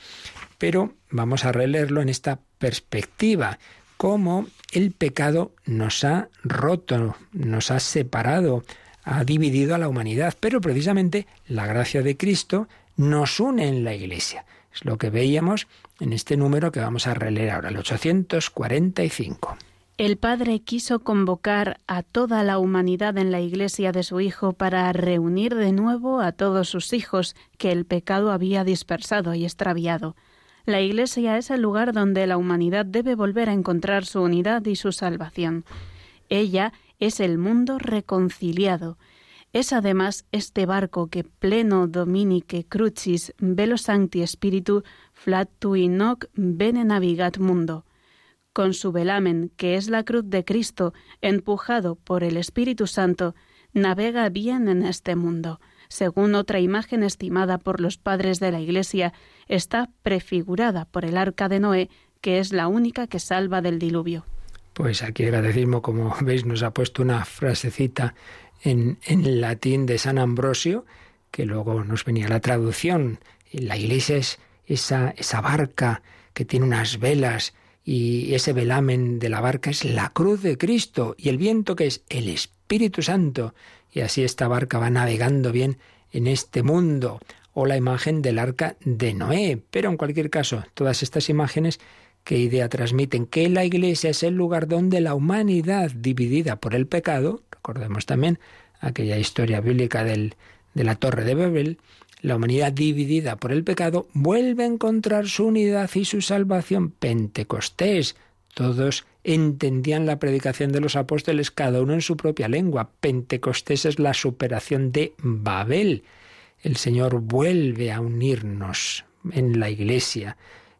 pero vamos a releerlo en esta perspectiva, cómo el pecado nos ha roto, nos ha separado, ha dividido a la humanidad, pero precisamente la gracia de Cristo nos une en la Iglesia. Es lo que veíamos en este número que vamos a releer ahora, el 845. El Padre quiso convocar a toda la humanidad en la iglesia de su Hijo para reunir de nuevo a todos sus hijos que el pecado había dispersado y extraviado. La iglesia es el lugar donde la humanidad debe volver a encontrar su unidad y su salvación. Ella es el mundo reconciliado. Es además este barco que pleno dominique crucis velo sancti spiritu flatui noc bene navigat mundo con su velamen, que es la cruz de Cristo, empujado por el Espíritu Santo, navega bien en este mundo. Según otra imagen estimada por los padres de la Iglesia, está prefigurada por el arca de Noé, que es la única que salva del diluvio. Pues aquí el como <laughs> veis, nos ha puesto una frasecita en, en latín de San Ambrosio, que luego nos venía la traducción. La iglesia es esa, esa barca que tiene unas velas y ese velamen de la barca es la cruz de Cristo y el viento que es el Espíritu Santo. Y así esta barca va navegando bien en este mundo. O la imagen del arca de Noé. Pero en cualquier caso, todas estas imágenes, ¿qué idea transmiten? Que la iglesia es el lugar donde la humanidad dividida por el pecado, recordemos también aquella historia bíblica del, de la torre de Babel, la humanidad dividida por el pecado vuelve a encontrar su unidad y su salvación. Pentecostés. Todos entendían la predicación de los apóstoles, cada uno en su propia lengua. Pentecostés es la superación de Babel. El Señor vuelve a unirnos en la Iglesia.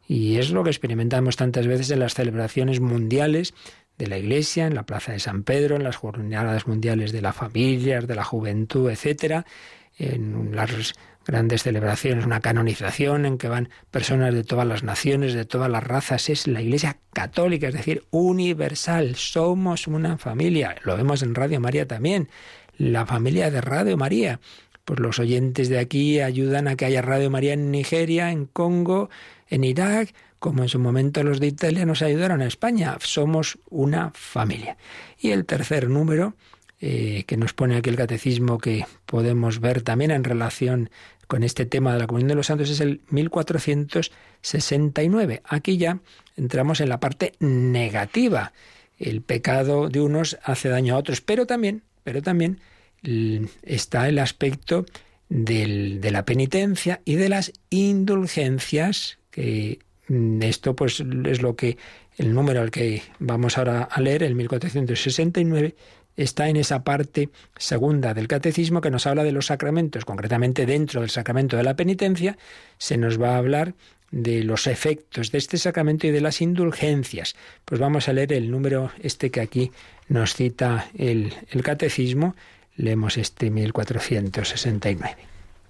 Y es lo que experimentamos tantas veces en las celebraciones mundiales de la Iglesia, en la Plaza de San Pedro, en las jornadas mundiales de la familia, de la juventud, etcétera, en las grandes celebraciones, una canonización en que van personas de todas las naciones, de todas las razas. Es la Iglesia católica, es decir, universal. Somos una familia. Lo vemos en Radio María también. La familia de Radio María. Pues los oyentes de aquí ayudan a que haya Radio María en Nigeria, en Congo, en Irak, como en su momento los de Italia nos ayudaron a España. Somos una familia. Y el tercer número eh, que nos pone aquí el catecismo que podemos ver también en relación con este tema de la comunión de los santos es el 1469. Aquí ya entramos en la parte negativa. El pecado de unos hace daño a otros, pero también, pero también está el aspecto de la penitencia y de las indulgencias, que mm, esto pues es lo que el número al que vamos ahora a leer, el 1469, está en esa parte segunda del catecismo que nos habla de los sacramentos. Concretamente, dentro del sacramento de la penitencia, se nos va a hablar de los efectos de este sacramento y de las indulgencias. Pues vamos a leer el número este que aquí nos cita el, el catecismo. Leemos este 1469.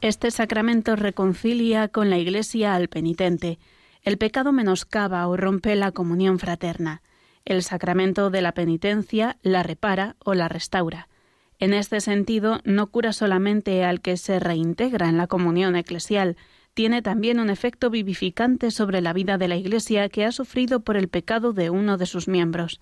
Este sacramento reconcilia con la Iglesia al penitente. El pecado menoscaba o rompe la comunión fraterna. El sacramento de la penitencia la repara o la restaura. En este sentido, no cura solamente al que se reintegra en la comunión eclesial, tiene también un efecto vivificante sobre la vida de la Iglesia que ha sufrido por el pecado de uno de sus miembros.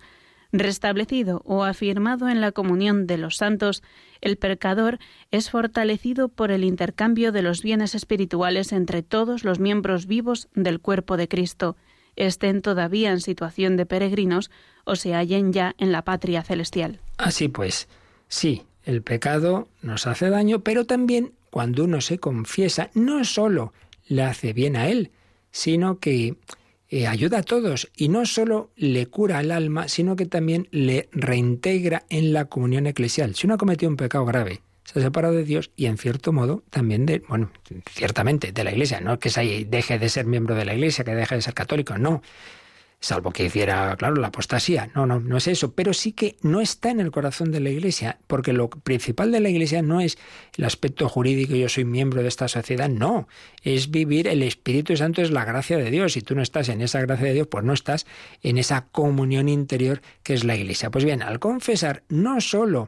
Restablecido o afirmado en la comunión de los santos, el pecador es fortalecido por el intercambio de los bienes espirituales entre todos los miembros vivos del cuerpo de Cristo, estén todavía en situación de peregrinos o se hallen ya en la patria celestial. Así pues, sí, el pecado nos hace daño, pero también cuando uno se confiesa, no solo le hace bien a él, sino que eh, ayuda a todos y no solo le cura al alma, sino que también le reintegra en la comunión eclesial. Si uno ha cometido un pecado grave, se ha separado de Dios y en cierto modo también de, bueno, ciertamente de la Iglesia, no que se deje de ser miembro de la Iglesia, que deje de ser católico, no, salvo que hiciera, claro, la apostasía, no, no, no es eso, pero sí que no está en el corazón de la Iglesia, porque lo principal de la Iglesia no es el aspecto jurídico, yo soy miembro de esta sociedad, no, es vivir el Espíritu Santo, es la gracia de Dios, si tú no estás en esa gracia de Dios, pues no estás en esa comunión interior que es la Iglesia. Pues bien, al confesar, no solo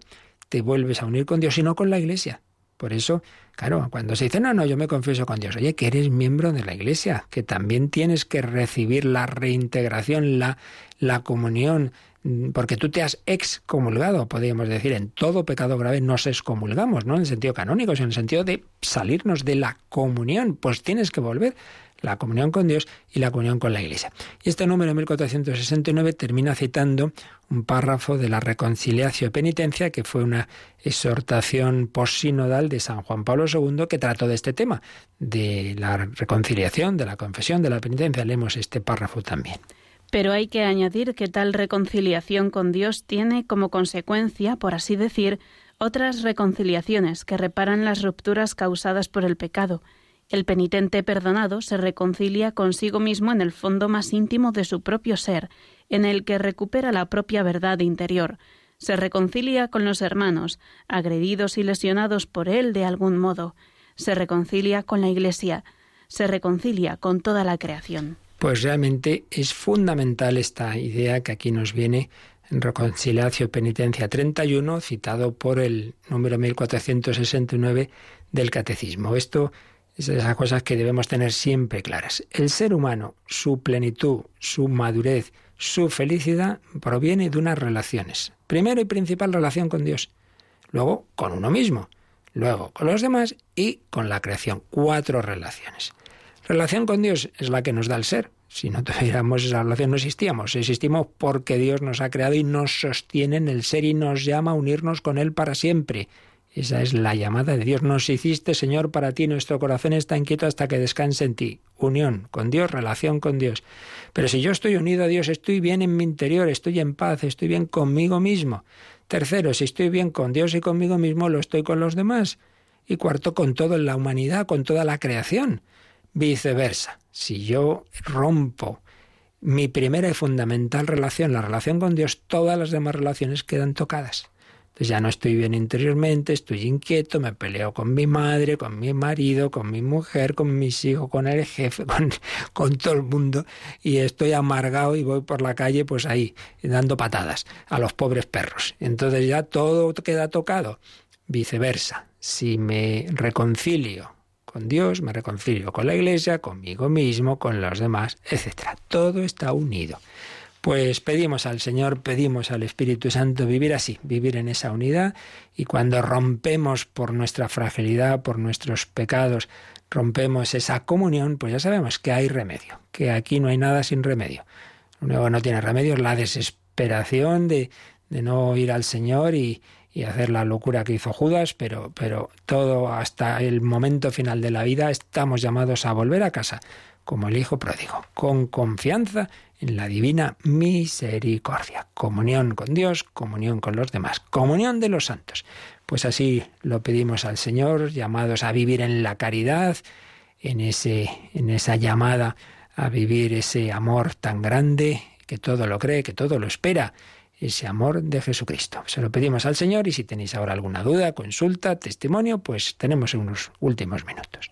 te vuelves a unir con Dios, sino con la Iglesia. Por eso, claro, cuando se dice, no, no, yo me confieso con Dios, oye, que eres miembro de la Iglesia, que también tienes que recibir la reintegración, la, la comunión, mm, porque tú te has excomulgado, podríamos decir, en todo pecado grave nos excomulgamos, no en el sentido canónico, sino en el sentido de salirnos de la comunión, pues tienes que volver. La comunión con Dios y la comunión con la Iglesia. Y este número 1469 termina citando un párrafo de la reconciliación y penitencia, que fue una exhortación posinodal de San Juan Pablo II que trató de este tema, de la reconciliación, de la confesión, de la penitencia. Leemos este párrafo también. Pero hay que añadir que tal reconciliación con Dios tiene como consecuencia, por así decir, otras reconciliaciones que reparan las rupturas causadas por el pecado. El penitente perdonado se reconcilia consigo mismo en el fondo más íntimo de su propio ser, en el que recupera la propia verdad interior. Se reconcilia con los hermanos, agredidos y lesionados por él de algún modo. Se reconcilia con la Iglesia. Se reconcilia con toda la creación pues realmente es fundamental esta idea que aquí nos viene en Reconciliación Penitencia 31, citado por el número 1469 del Catecismo. Esto es esas cosas que debemos tener siempre claras. El ser humano, su plenitud, su madurez, su felicidad proviene de unas relaciones. Primero y principal relación con Dios, luego con uno mismo, luego con los demás y con la creación. Cuatro relaciones. Relación con Dios es la que nos da el ser. Si no tuviéramos esa relación no existíamos. Existimos porque Dios nos ha creado y nos sostiene en el ser y nos llama a unirnos con Él para siempre. Esa es la llamada de Dios. Nos hiciste, Señor, para ti. Nuestro corazón está inquieto hasta que descanse en ti. Unión con Dios, relación con Dios. Pero si yo estoy unido a Dios, estoy bien en mi interior, estoy en paz, estoy bien conmigo mismo. Tercero, si estoy bien con Dios y conmigo mismo, lo estoy con los demás. Y cuarto, con toda la humanidad, con toda la creación. Viceversa, si yo rompo mi primera y fundamental relación, la relación con Dios, todas las demás relaciones quedan tocadas. Entonces ya no estoy bien interiormente, estoy inquieto, me peleo con mi madre, con mi marido, con mi mujer, con mis hijos, con el jefe, <laughs> con, todo el mundo, y estoy amargado y voy por la calle pues ahí, dando patadas a los pobres perros. Entonces ya todo queda tocado. Viceversa, si me reconcilio con Dios, me reconcilio con la Iglesia, conmigo mismo, con los demás, etc. Todo está unido. Pues pedimos al Señor, pedimos al Espíritu Santo vivir así, vivir en esa unidad y cuando rompemos por nuestra fragilidad, por nuestros pecados, rompemos esa comunión, pues ya sabemos que hay remedio, que aquí no hay nada sin remedio. Que no tiene remedio la desesperación de, de no ir al Señor y, y hacer la locura que hizo Judas, pero, pero todo hasta el momento final de la vida estamos llamados a volver a casa, como el Hijo pródigo, con confianza en la divina misericordia, comunión con Dios, comunión con los demás, comunión de los santos. Pues así lo pedimos al Señor, llamados a vivir en la caridad, en, ese, en esa llamada a vivir ese amor tan grande que todo lo cree, que todo lo espera ese amor de Jesucristo. Se lo pedimos al Señor y si tenéis ahora alguna duda, consulta, testimonio, pues tenemos unos últimos minutos.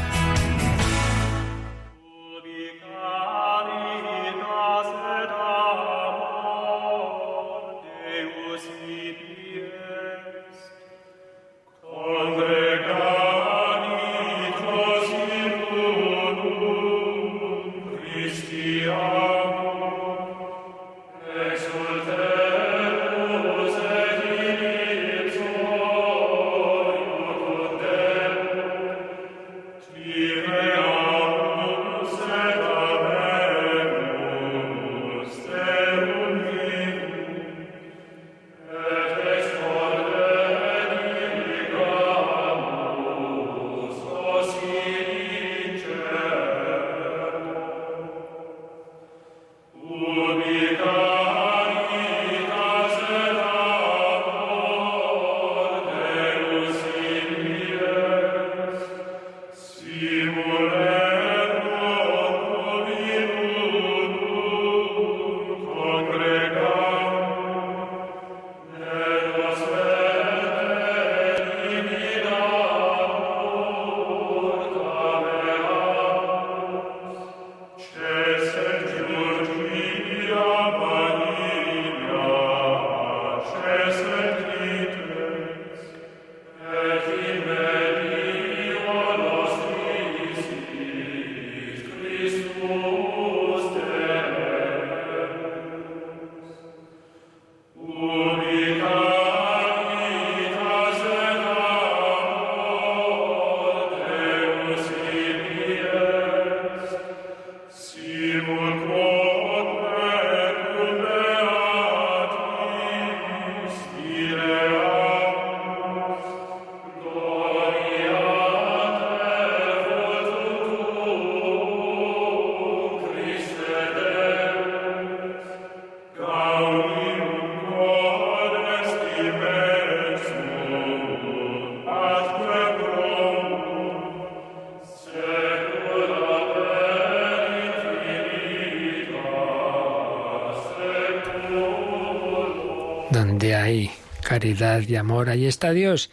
Caridad y amor, ahí está Dios.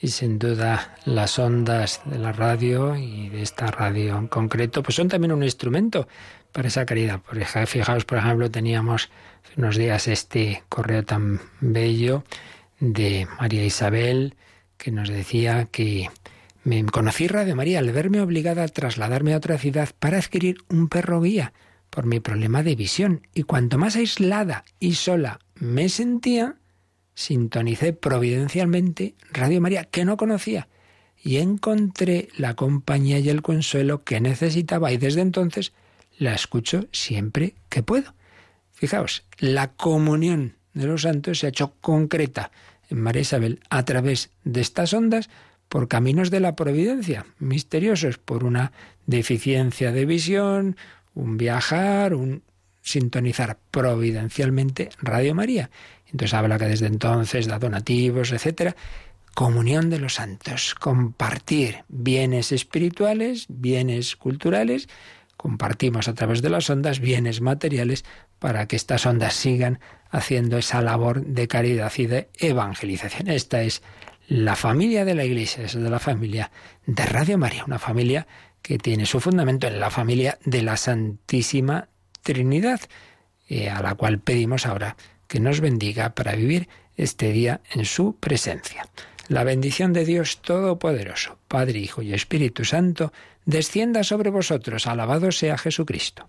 Y sin duda las ondas de la radio y de esta radio en concreto, pues son también un instrumento para esa caridad. Fijaos, por ejemplo, teníamos unos días este correo tan bello de María Isabel que nos decía que me conocí Radio María al verme obligada a trasladarme a otra ciudad para adquirir un perro guía por mi problema de visión. Y cuanto más aislada y sola me sentía, sintonicé providencialmente Radio María, que no conocía, y encontré la compañía y el consuelo que necesitaba y desde entonces la escucho siempre que puedo. Fijaos, la comunión de los santos se ha hecho concreta en María Isabel a través de estas ondas por caminos de la providencia, misteriosos, por una deficiencia de visión, un viajar, un sintonizar providencialmente Radio María. Entonces habla que desde entonces da donativos, etcétera. Comunión de los santos, compartir bienes espirituales, bienes culturales, compartimos a través de las ondas bienes materiales para que estas ondas sigan haciendo esa labor de caridad y de evangelización. Esta es la familia de la Iglesia, es de la familia de Radio María, una familia que tiene su fundamento en la familia de la Santísima Trinidad, eh, a la cual pedimos ahora que nos bendiga para vivir este día en su presencia. La bendición de Dios Todopoderoso, Padre, Hijo y Espíritu Santo, descienda sobre vosotros. Alabado sea Jesucristo.